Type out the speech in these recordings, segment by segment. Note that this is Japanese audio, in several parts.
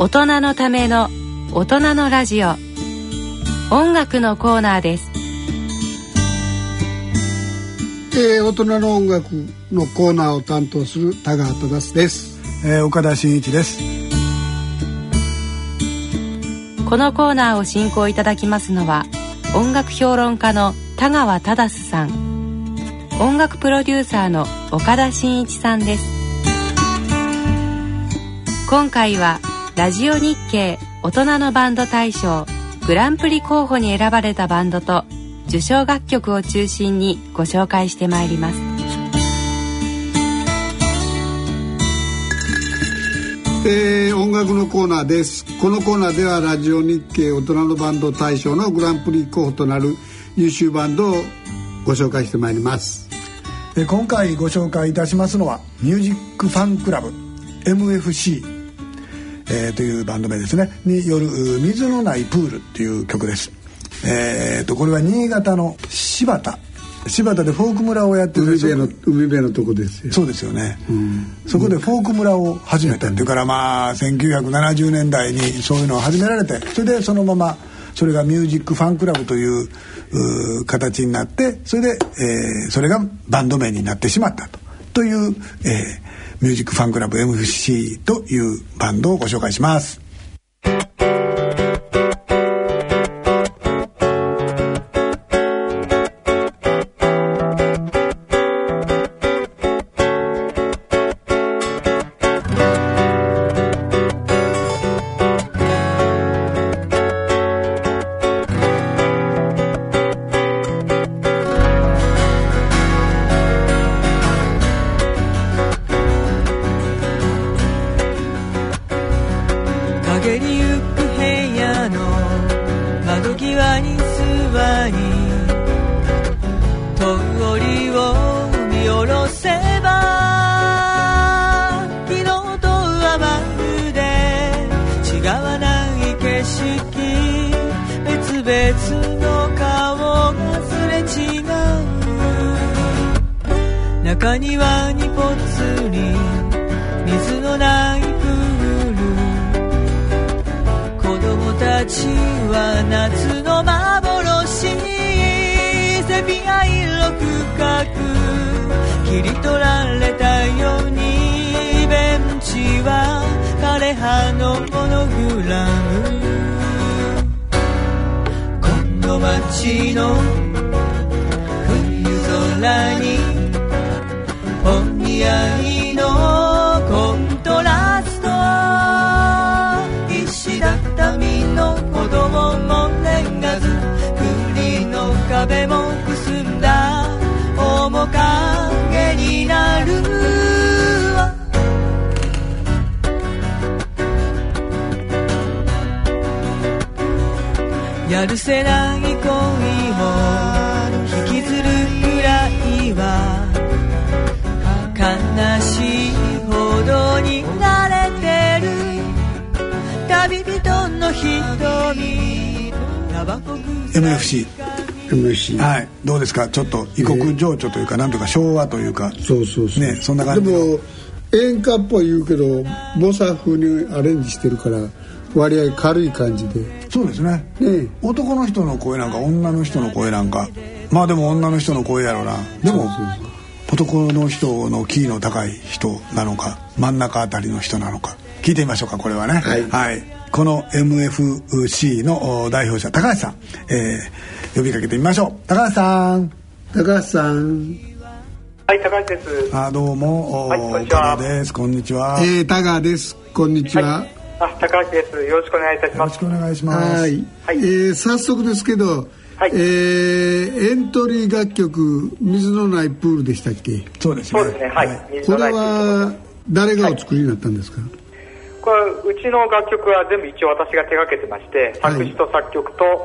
大人のための大人のラジオ。音楽のコーナーです。えー、大人の音楽のコーナーを担当する田川忠です、えー、岡田真一です。このコーナーを進行いただきますのは音楽評論家の田川忠さん。音楽プロデューサーの岡田真一さんです。今回はラジオ日経大人のバンド大賞グランプリ候補に選ばれたバンドと受賞楽曲を中心にご紹介してまいります。えー、音楽のコーナーです。このコーナーではラジオ日経大人のバンド大賞のグランプリ候補となる優秀バンドをご紹介してまいります。今回ご紹介いたしますのはミュージックファンクラブ MFC えー、というバンド名ですね。による「水のないプール」っていう曲です。えーと、これは新潟の柴田。柴田でフォーク村をやってる。海辺の海辺のとこですよ。そうですよね、うん、そこでフォーク村を始めたっていうからまあ1970年代にそういうのを始められてそれでそのままそれがミュージックファンクラブという形になってそれで、えー、それがバンド名になってしまったとという、えー、ミュージックファンクラブ MFC というバンドをご紹介します。庭にぽつり水のないプール子供たちは夏の幻セピア色深く切り取られたようにベンチは枯れ葉のモノグラムこの街の冬空にやるせない恋を引きずるくらいは悲しい。ほどに慣れてる旅人の瞳タバコ MFC MFC はいどうですか？ちょっと異国情緒というか、なんとか昭和というか。そうそうそう。ねそんな感じでも演歌っぽい言うけどボサ風にアレンジしてるから割合軽い感じでそうですね。ね男の人の声なんか女の人の声なんか。まあでも女の人の声やろうな。でも男の人のキーの高い人なのか真ん中あたりの人なのか。聞いてみましょうかこれはね。はい、はい、この MFC の代表者高橋さん、えー、呼びかけてみましょう。高橋さん。高橋さん。はい高橋です。あどうも、はい、こんにちは。です。こんにちは。えー、田川です。こんにちは、はいあ、高橋です。よろしくお願いいたします。よろしくお願いします。はい。はい、えー、早速ですけど、はい、えー、エントリー楽曲水のないプールでしたっけ？そうですね。そうですね。はい。これは誰がお作りになったんですか？はい、これうちの楽曲は全部一応私が手がけてまして、作詞と作曲と、はい、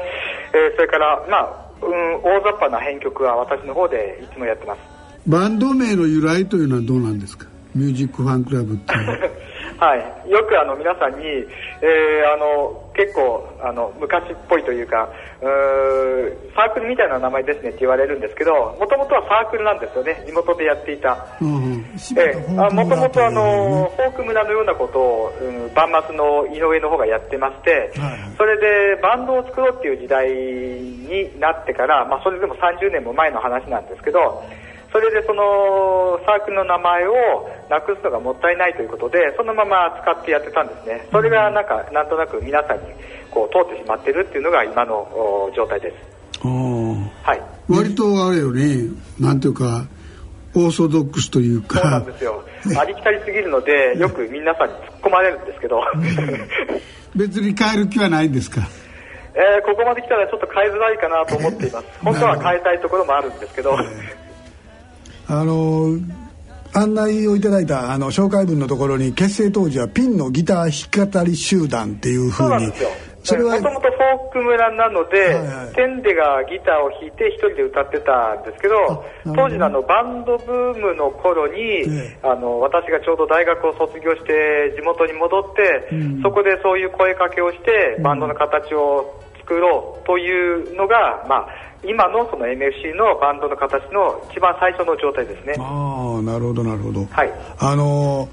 えー、それからまあ、うん、大雑把な編曲は私の方でいつもやってます。バンド名の由来というのはどうなんですか？ミュージックファンクラブっていう。はい、よくあの皆さんに、えーあの結構あの昔っぽいというかうーサークルみたいな名前ですねって言われるんですけどもともとはサークルなんですよね。地元でやっていた。もともとあのフォーク村のようなことを、うん、万末の井上の方がやってまして、はいそれでバンドを作ろうっていう時代になってから、まあ、それでも30年も前の話なんですけどそれでそのサークルの名前をなくすのがもったいないということでそのまま使ってやってたんですね。それがなんかなんとなく皆さんにこう通ってしまってるっていうのが今のお状態です。はい。割とあれよねなんていうかオーソドックスというそうなかんですよ。ありきたりすぎるので よく皆さんに突っ込まれるんですけど。別に変える気はないんですか？えーここまで来たらちょっと変えづらいかなと思っています。本当は変えたいところもあるんですけど、あの案内をいただいたあの紹介文のところに結成当時はピンのギター弾き語り集団っていうふうにそれはもともとフォーク村なので、はいはい。テンデがギターを弾いて一人で歌ってたんですけど、当時のあのバンドブームの頃に、ええ。あの私がちょうど大学を卒業して地元に戻って、そこでそういう声かけをして、バンドの形を作ろうというのが、まあ、今のその MFC のバンドの形の一番最初の状態ですね。ああなるほどなるほど、はい。あの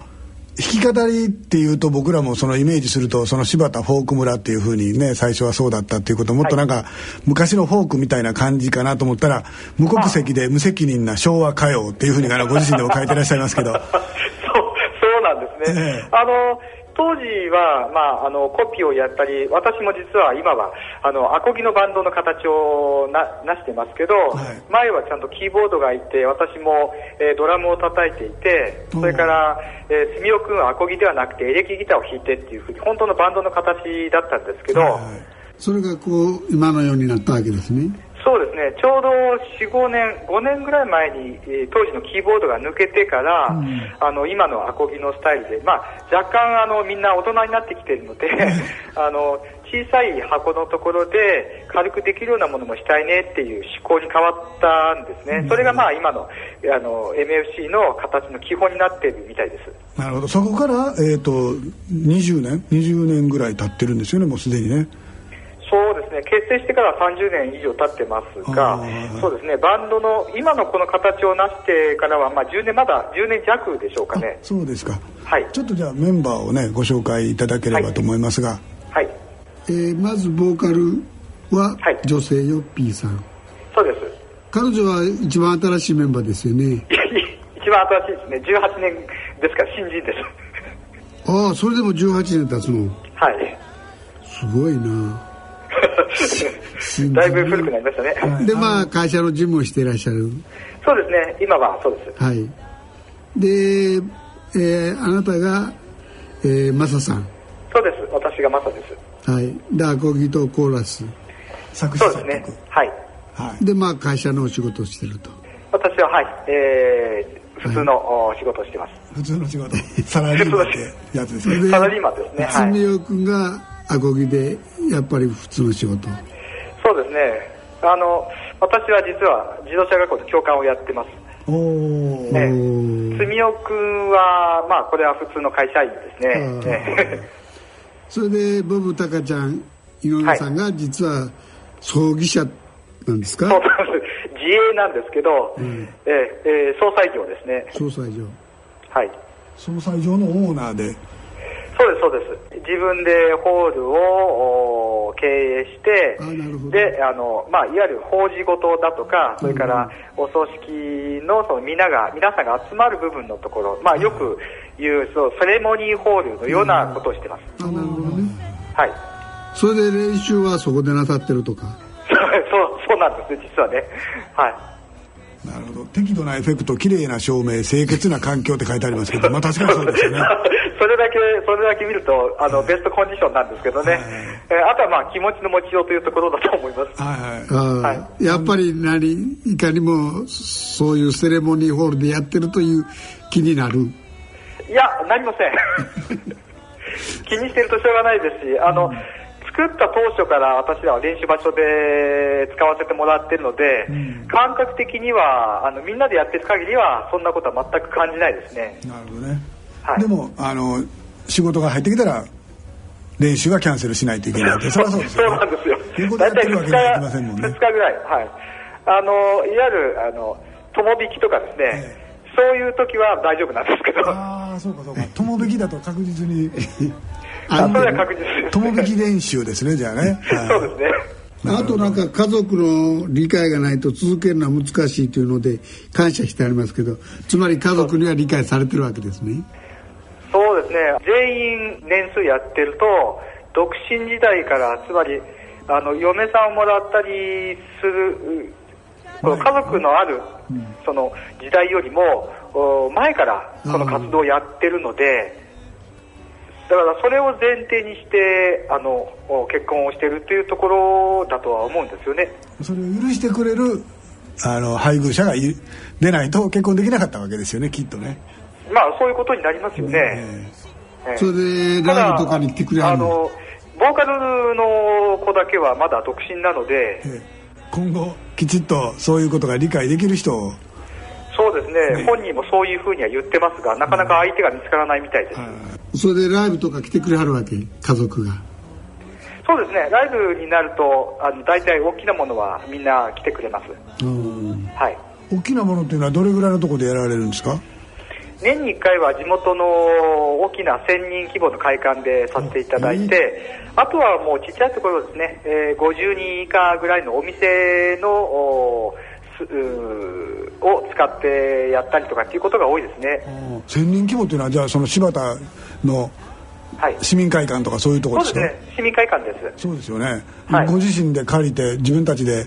弾き語りっていうと僕らもそのイメージするとその柴田フォーク村っていうふうにね最初はそうだったっていうこともっとなんか昔のフォークみたいな感じかなと思ったら無国籍で無責任な昭和歌謡っていうふうにあのご自身でも書いてらっしゃいますけど。そう、そうなんですね。ええ。あの、当時は、まあ、あの、コピーをやったり、私も実は今は、あの、アコギのバンドの形をな、なしてますけど、はい。前はちゃんとキーボードがいて、私も、えードラムを叩いていて、それから、えー、住尾くんはアコギではなくてエレキギターを弾いてっていうふうに、本当のバンドの形だったんですけど、はいはい。それがこう今のようになったわけですねそうですね、ちょうど4、5年、5年ぐらい前に、えー当時のキーボードが抜けてから、あの今のアコギのスタイルで、まあ、若干あのみんな大人になってきているので、あの小さい箱のところで軽くできるようなものもしたいねっていう思考に変わったんですね、それがまあ今のあの MFC の形の基本になっているみたいです。なるほど。そこから、えー、と20年20年ぐらい経ってるんですよねもうすでにねそうですね、結成してから30年以上経ってますがそうですね、バンドの今のこの形を成してからは、まあ、10年、まだ10年弱でしょうかね。そうですかはい。ちょっとじゃあメンバーをねご紹介いただければと思いますが、はい。えーまずボーカルははい女性ヨッピーさんそうです。彼女は一番新しいメンバーですよね 一番新しいですね。18年ですから、新人です。ああそれでも18年経つのはい。すごいなだいぶ古くなりましたね。でまあ会社の事務をしていらっしゃるそうですね、今はそうです。はいで、えーあなたが、えー、マサさんそうです。私がマサです。はいでアコギとコーラス作詞作そうですね曲。はい。はいでまあ会社のお仕事をしてると私は、はい。えー、普通のお仕事をしてます。普通の仕事サラリーマンってやつですねでサラリーマンですね。はい。君がアコギでやっぱり普通の仕事そうですね。あの、私は実は自動車学校で教官をやってます。おおええおー住尾くんは、まあ、これは普通の会社員ですね。ええ それでボブタカちゃん井上さんが実は葬儀社なんですか、そうなんです。自営なんですけど、ええええ総裁業ですね。総裁所はい。総裁上のオーナーでそうです、そうです。自分でホールをお経営してで、あの、まあ、いわゆる法事事だとか、それからお葬式のその皆が、皆さんが集まる部分のところ、まあ、よく言う、そう、セレモニーホールのようなことをしてます。あなるほどねはい。それで練習はそこでなさってるとか？そう、そうなんです、実はね。はい。なるほど適度なエフェクト綺麗な照明清潔な環境って書いてありますけどまあ確かにそうですよね それだけ、それだけ見ると、あの、ベストコンディションなんですけどね。えーあとはまあ、気持ちの持ちようというところだと思います。はいはいやっぱり何いかにもそういうセレモニーホールでやってるという気になる？いや、なりません。気にしてるとしょうがないですし、あの、作った当初から私らは練習場所で使わせてもらってるので、感覚的には、あの、みんなでやってる限りは、そんなことは全く感じないですね。なるほどね、はいでもあの仕事が入ってきたら練習はキャンセルしないといけないってそれはそうですそうなんですよ。横でやってるわけにはいきませんもんね2日ぐらい。はい。あの、いわゆる、あの、友引きとかですね、そういう時は大丈夫なんですけど、ああそうかそうか友引きだと確実に あそれは確実です。友引き練習ですねじゃあね、はいそうですね。あとなんか家族の理解がないと続けるのは難しいというので感謝してありますけどつまり家族には理解されてるわけですねそうですね。全員年数やってると、独身時代から、つまり、あの、嫁さんをもらったりする、うこの家族のある、その時代よりも、お前からこの活動をやってるので、だからそれを前提にして、あの、お結婚をしてるっていうところだとは思うんですよね。それを許してくれるあの配偶者がい出ないと結婚できなかったわけですよねきっとね、まあ、そういうことになりますよね。えええそれでライブとかに来てくれはるの？あの、ボーカルの子だけはまだ独身なので、ええ。今後きちっとそういうことが理解できる人を？そうですね、本人もそういうふうには言ってますが、なかなか相手が見つからないみたいです。それでライブとか来てくれはるわけ？家族が。そうですね、ライブになると、あの大体大きなものはみんな来てくれます。うん。はい。大きなものっていうのはどれぐらいのところでやられるんですか？年に1回は地元の大きな1000人規模の会館でさせていただいて、あとはもうちっちゃいところですね、えー50人以下ぐらいのお店のを使ってやったりとかっていうことが多いですね。1000人規模っていうのはじゃあその柴田のはい。市民会館とかそういうところですか？そうですね、市民会館です。そうですよね、はい。ご自身で借りて自分たちで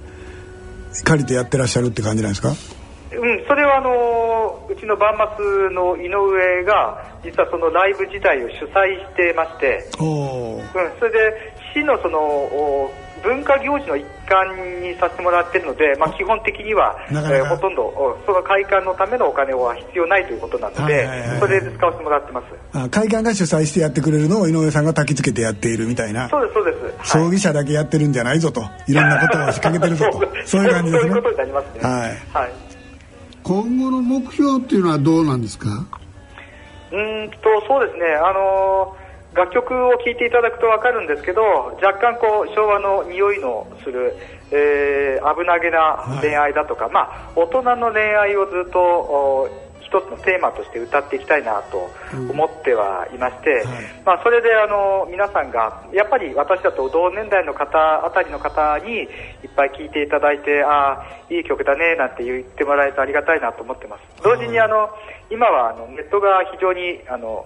借りてやってらっしゃるって感じなんですか？うん、それはあのうちのバンマスの井上が実はそのライブ自体を主催してまして、うん、それで市のそのお文化行事の一環にさせてもらってるので、まあ、基本的にはえーほとんどおその会館のためのお金は必要ないということなので、はいはいはいはい。それで使わせてもらってます。あ会館が主催してやってくれるのを井上さんが焚き付けてやっているみたいな。そうですそうです。葬儀社だけやってるんじゃないぞと。いろんなことを仕掛けてるぞと。そういう感じですね。そういうことになりますね。はい。はい今後の目標っていうのはどうなんですか？うんとそうですね、あのー楽曲を聴いていただくと分かるんですけど、若干こう昭和の匂いのする、えー危なげな恋愛だとか、まあ、大人の恋愛をずっと一つのテーマとして歌っていきたいなと思ってはいまして、まあ、それであの皆さんが、やっぱり私だと同年代の方あたりの方にいっぱい聴いていただいて、ああ、いい曲だねなんて言ってもらえるとありがたいなと思ってます。同時にあの今はあのネットが非常にあの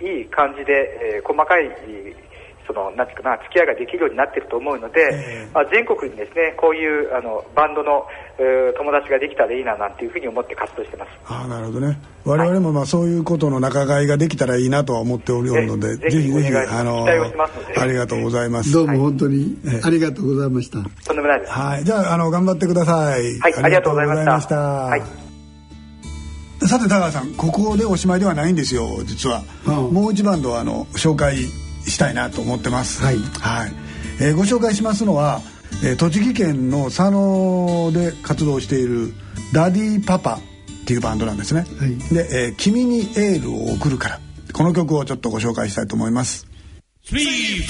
いい感じで、えー細かいそのなんていうかな付き合いができるようになっていると思うので、まあ、全国にですねこういうあのバンドの、えー友達ができたらいいななんていうふうに思って活動してます。ああなるほどね。我々もまあそういうことの仲買いができたらいいなとは思っておるのでぜぜひぜひあの期待をしてますので。ありがとうございます。どうも本当にありがとうございました、とんでもないです。はい。じゃああの頑張ってください。はい、ありがとうございました。した。はい。さて田川さんここでおしまいではないんですよ実は、うん。もう一バンドあの紹介したいなと思ってます。はい。はい。えーご紹介しますのは、えー栃木県の佐野で活動しているダディパパっていうバンドなんですね、はい。で、えー君にエールを送るから」この曲をちょっとご紹介したいと思います。three,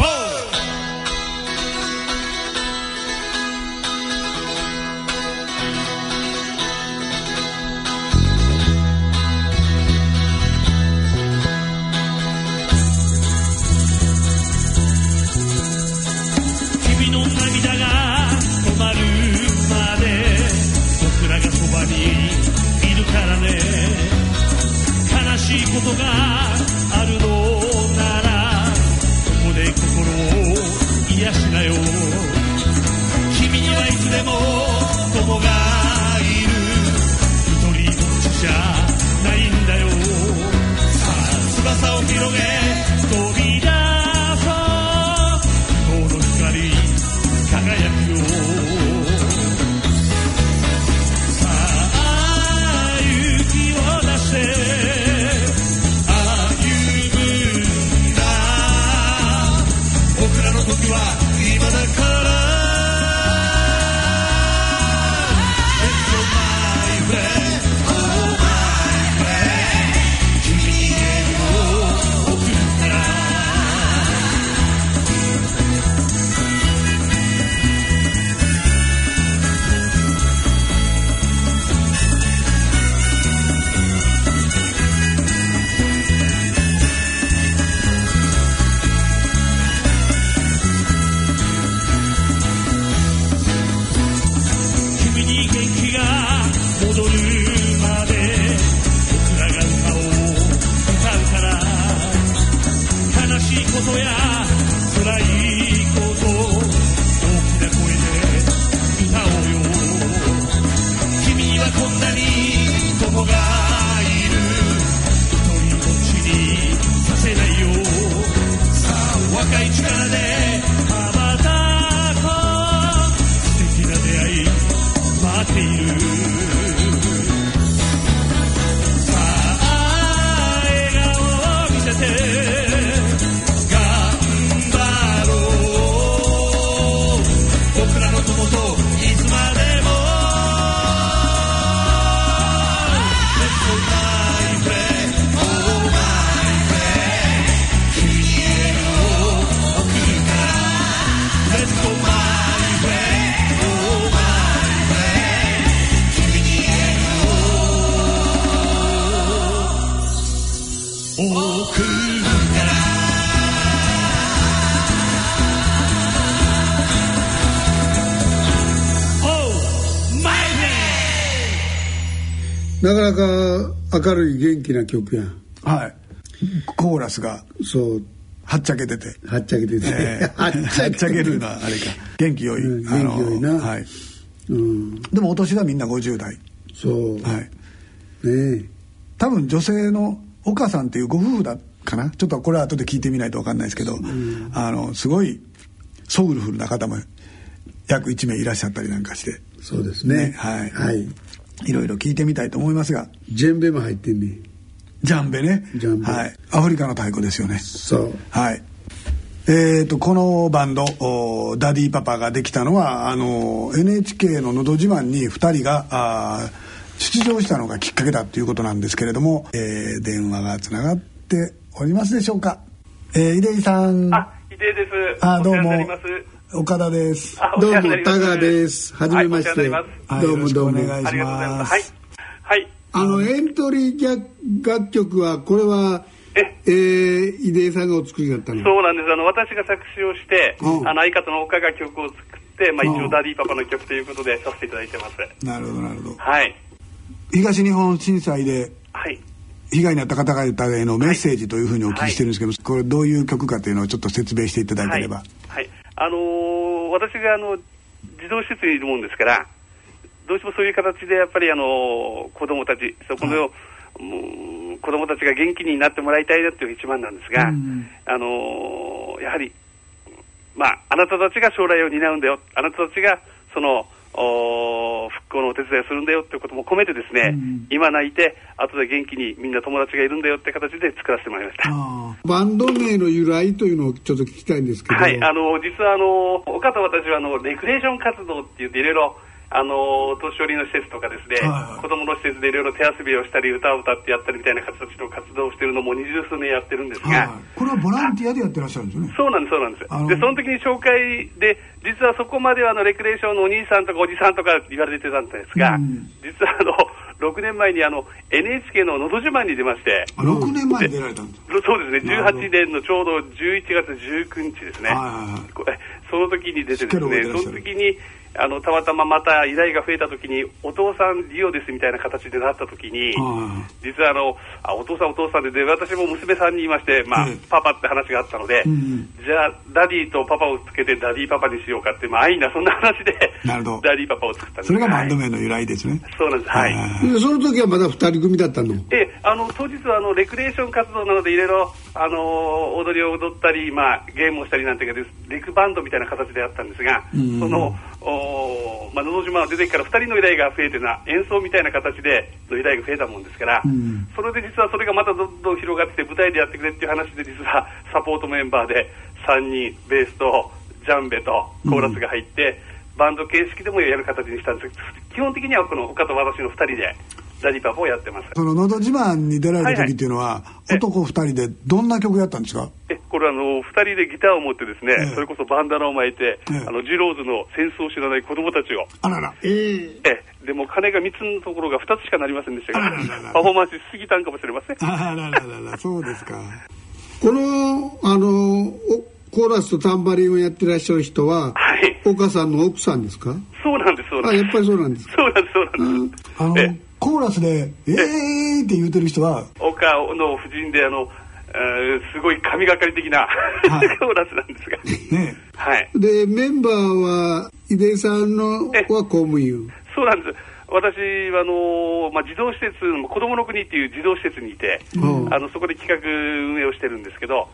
investigar. 元気な曲やん。はい。コーラスがそう。はっちゃけてて。はっちゃけてて、えーはっちゃけるのはあれか。元気良い、うん元気良いな。はい、うん。でもお年はみんな50代。そう、はい。ねえ。多分女性の岡さんっていうご夫婦だかな。ちょっとこれは後で聞いてみないと分かんないですけど、あのすごいソウルフルな方も約1名いらっしゃったりなんかして。そうですね。ねはい。はい、いろいろ聞いてみたいと思いますが。ジェンベも入ってんね。ジャンベね。ジャンベ。はい、アフリカの太鼓ですよね。そう。はい。えー、とこのバンドおダディパパができたのはあの NHK の「のど自慢」に2人が出場したのがきっかけだということなんですけれども、えー電話がつながっておりますでしょうか、えー、井出井さん。あ、井出です。あどうも。お世話になります。岡田ですどうも世話になります田川ですはじめまして、はいどうもどうもお願いしまますす。はい。はい。あのエントリー楽曲はこれはえ？えー、井出さんがお作りだったの？そうなんです。あの、私が作詞をして、うんあの、相方の岡が曲を作って、まあ、うん一応ダディパパの曲ということでさせていただいてます。なるほどなるほどはい。東日本震災ではい。被害に遭った方々へのメッセージというふうにお聞きしてるんですけど、これどういう曲かというのをちょっと説明していただければ、はい。はいあのー私が、あの、児童施設にいるもんですから、どうしてもそういう形で、やっぱり、あの子供たち、そこの、もう子供たちが元気になってもらいたいなっていう一番なんですが、うんあのーやはり、まあ、あなたたちが将来を担うんだよ、あなたたちがそのお復興のお手伝いをするんだよっていうことも込めてですね、うん今泣いて、後で元気にみんな友達がいるんだよって形で作らせてもらいました。あバンド名の由来というのをちょっと聞きたいんですけど、はい、あの実はあの岡と私はあのレクレーション活動って言っていろいろあの年寄りの施設とかですね、はいはい。子供の施設でいろいろ手遊びをしたり歌を歌ってやったりみたいな形の活動をしているのも二十数年やってるんですーが、はいこれはボランティアでやってらっしゃるんですよね。そうなんです、そうなんです。で、その時に紹介で、実はそこまではあのレクレーションのお兄さんとかおじさんとか言われてたんですが、うん。実はあの6年前にあの NHK ののど自慢に出まして、あ6年前に出られたんですそうですね、なるほど。18年のちょうど11月19日ですね、はいはいはい。その時に出てですね、その時にあのたまたままた依頼が増えた時に、お父さんリオですみたいな形でなった時に、は実はあのあお父さん、お父さんでで、私も娘さんに言いまして、まあええパパって話があったので、うんじゃあ、ダディとパパをつけてダディパパにしようかって、まあ、安易なそんな話で、なるほど。ダディパパを作ったんです。それがバンドはい名の由来ですね、そうなんです、はい。でその時はまだ2人組だったの？ええあの当日はあのレクレーション活動なのでいろいろあの踊りを踊ったり、まあ、ゲームをしたりなんていうかレクバンドみたいな形であったんですが、うん。そのまあ、のど自慢が出てから2人の依頼が増えてな演奏みたいな形での依頼が増えたもんですから、うん。それで実はそれがまたどんどん広がって舞台でやってくれっていう話で実はサポートメンバーで3人ベースとジャンベとコーラスが入って、バンド形式でもやる形にしたんです。基本的にはこの岡と私の2人でダディパパをやってます。その「のど自慢」に出られた時っていうのは、はいはい。男2人でどんな曲やったんですか？えこれあの、2人でギターを持ってですね、ええ。それこそバンダナを巻いて、ええ。あのジローズの戦争を知らない子供たちを、あらら。ええ。ええ。でも金が3つのところが2つしかなりませんでしたがあらららら、パフォーマンスしすぎたんかもしれません。あらららら。そうですか。このあのおコーラスとタンバリンをやってらっしゃる人ははい、岡さんの奥さんですか？そうなんです、そうなんです。あやっぱりそうなんですか？そうなんです、そうなんです。あのええコーラスで「えー!」って言うてる人は岡の夫人であの、えーすごい神がかり的な、はい。コーラスなんですが、ね。はい、でメンバーは井出さんのえは公務員。そうなんです。私はあのまあ、児童施設、子供の国っていう児童施設にいて、うん。あのそこで企画運営をしてるんですけど、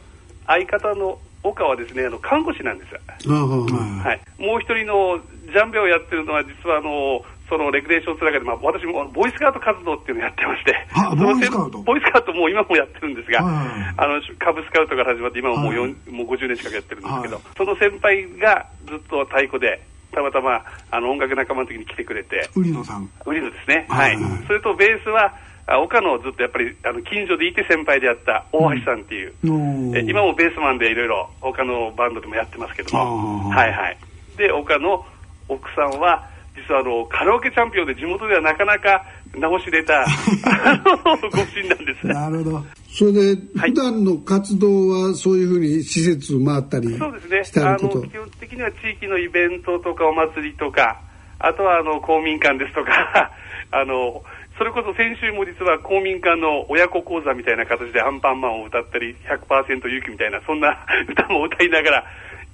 相方の岡はですねあの看護師なんです。はい、もう一人のジャンベをやってるのは、実はあのそのレクレーションつながりで、まあ、私もボーイスカウト活動っていうのをやってまして、ボーイスカウト？ボーイスカウトもう今もやってるんですが、はい。あのカブスカウトから始まって、今はもう,、はい。もう50年近くやってるんですけど、はい。その先輩がずっと太鼓で、たまたまあの音楽仲間の時に来てくれて、売野さん。ウリのですね、ははい。い、それとベースは、あ岡野ずっとやっぱりあの近所でいて先輩であった大橋さんっていう、のえ今もベースマンでいろいろ他のバンドでもやってますけども、はいはい。で、岡の奥さんは、実はあのカラオケチャンピオンで地元ではなかなか直し出た ご婦人なんです。なるほど。それではい。普段の活動はそういうふうに施設回ったりそうですね。あの基本的には地域のイベントとかお祭りとか、あとはあの公民館ですとか、あのそれこそ先週も実は公民館の親子講座みたいな形でアンパンマンを歌ったり、100%勇気みたいな、そんな歌も歌いながら、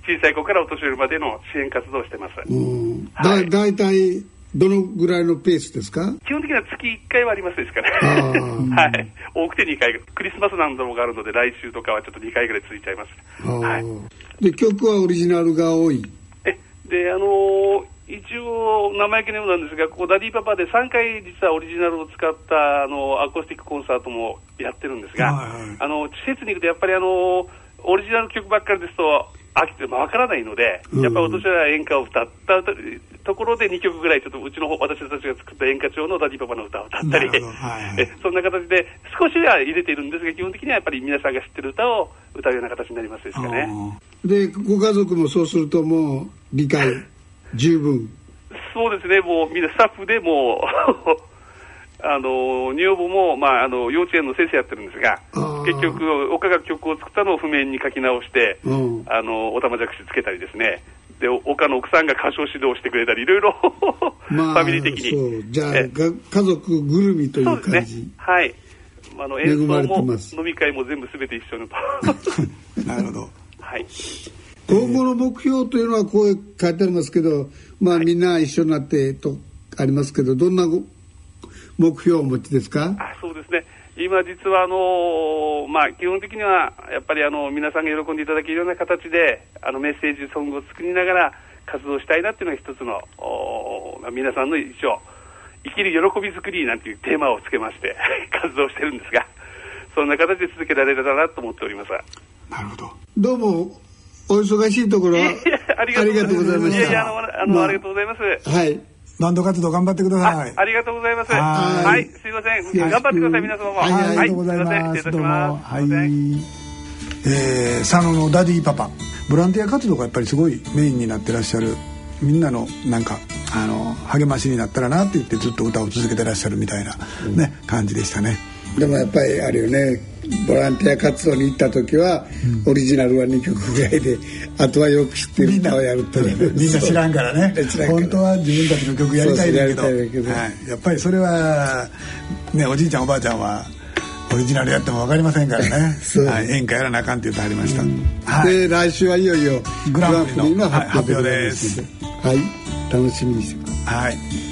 小さい子からお年寄りまでの支援活動をしてます。はい大体どのぐらいのペースですか？基本的には月1回はありますですかね。あー はい。多くて2回。クリスマスなんぞがあるので、来週とかはちょっと2回ぐらい続いちゃいます。はい。で曲はオリジナルが多い？えであのー一応、生意気なようなんですが、ここ、ダディパパで3回、実はオリジナルを使ったあのアコースティックコンサートもやってるんですが、はいはいあの施設に行くと、やっぱりあのオリジナル曲ばっかりですと、飽きてわからないので、うん。やっぱりお年寄りは演歌を歌ったとところで2曲ぐらい、ちょっとうちの方私たちが作った演歌調のダディパパの歌を歌ったり、はいはい。えそんな形で、少しは入れているんですが、基本的にはやっぱり皆さんが知ってる歌を歌うような形になりますですかね。でご家族もそうするともう理解十分。そうですね、もうみんなスタッフでもうあの女房も、まあ、あの幼稚園の先生やってるんですが結局、岡が曲を作ったのを譜面に書き直して、うん。あのおたまじゃくしつけたりですね、で岡の奥さんが歌唱指導してくれたり、いろいろまあファミリー的に。そう。じゃあ家族ぐるみといそう感じ、はい。あの恵演奏も飲み会も全部すべて一緒のと。なるほど。はい。今後の目標というのはこう書いてありますけどまあみんな一緒になってとありますけどどんなご目標をお持ちですか？あそうですね、今、実はあのまあ、基本的にはやっぱりあの皆さんが喜んでいただけるような形であのメッセージソングを作りながら活動したいなっていうのが一つの皆さんの一応生きる喜び作りなんていうテーマをつけまして 活動してるんですがそんな形で続けられたらなと思っております。なるほどどうもお忙しいところはありがとうございます。ありがとうございましたいやいやあのあの、まあありがとうございます。はいバンド活動頑張ってくださいあありがとうございます。はいはい、すいません。頑張ってください、皆様も。はいありがとうございます。どうも。はい。えー、佐野のダディパパ。ボランティア活動がやっぱりすごいメインになってらっしゃる。みんなのなんかあの励ましになったらなって言ってずっと歌を続けてらっしゃるみたいなね、感じでしたね。でもやっぱりあるよねボランティア活動に行った時は、オリジナルは2曲ぐらいであとはよく知ってる歌をやるという。みんな知らんからね。本当は自分たちの曲やりたいんだけど。はい、やっぱりそれはねおじいちゃんおばあちゃんはオリジナルやっても分かりませんからね。はい、演歌やらなあかんって言ってはりました、はい。で来週はいよいよグランプリの発表です。はい、楽しみにしてくださいはい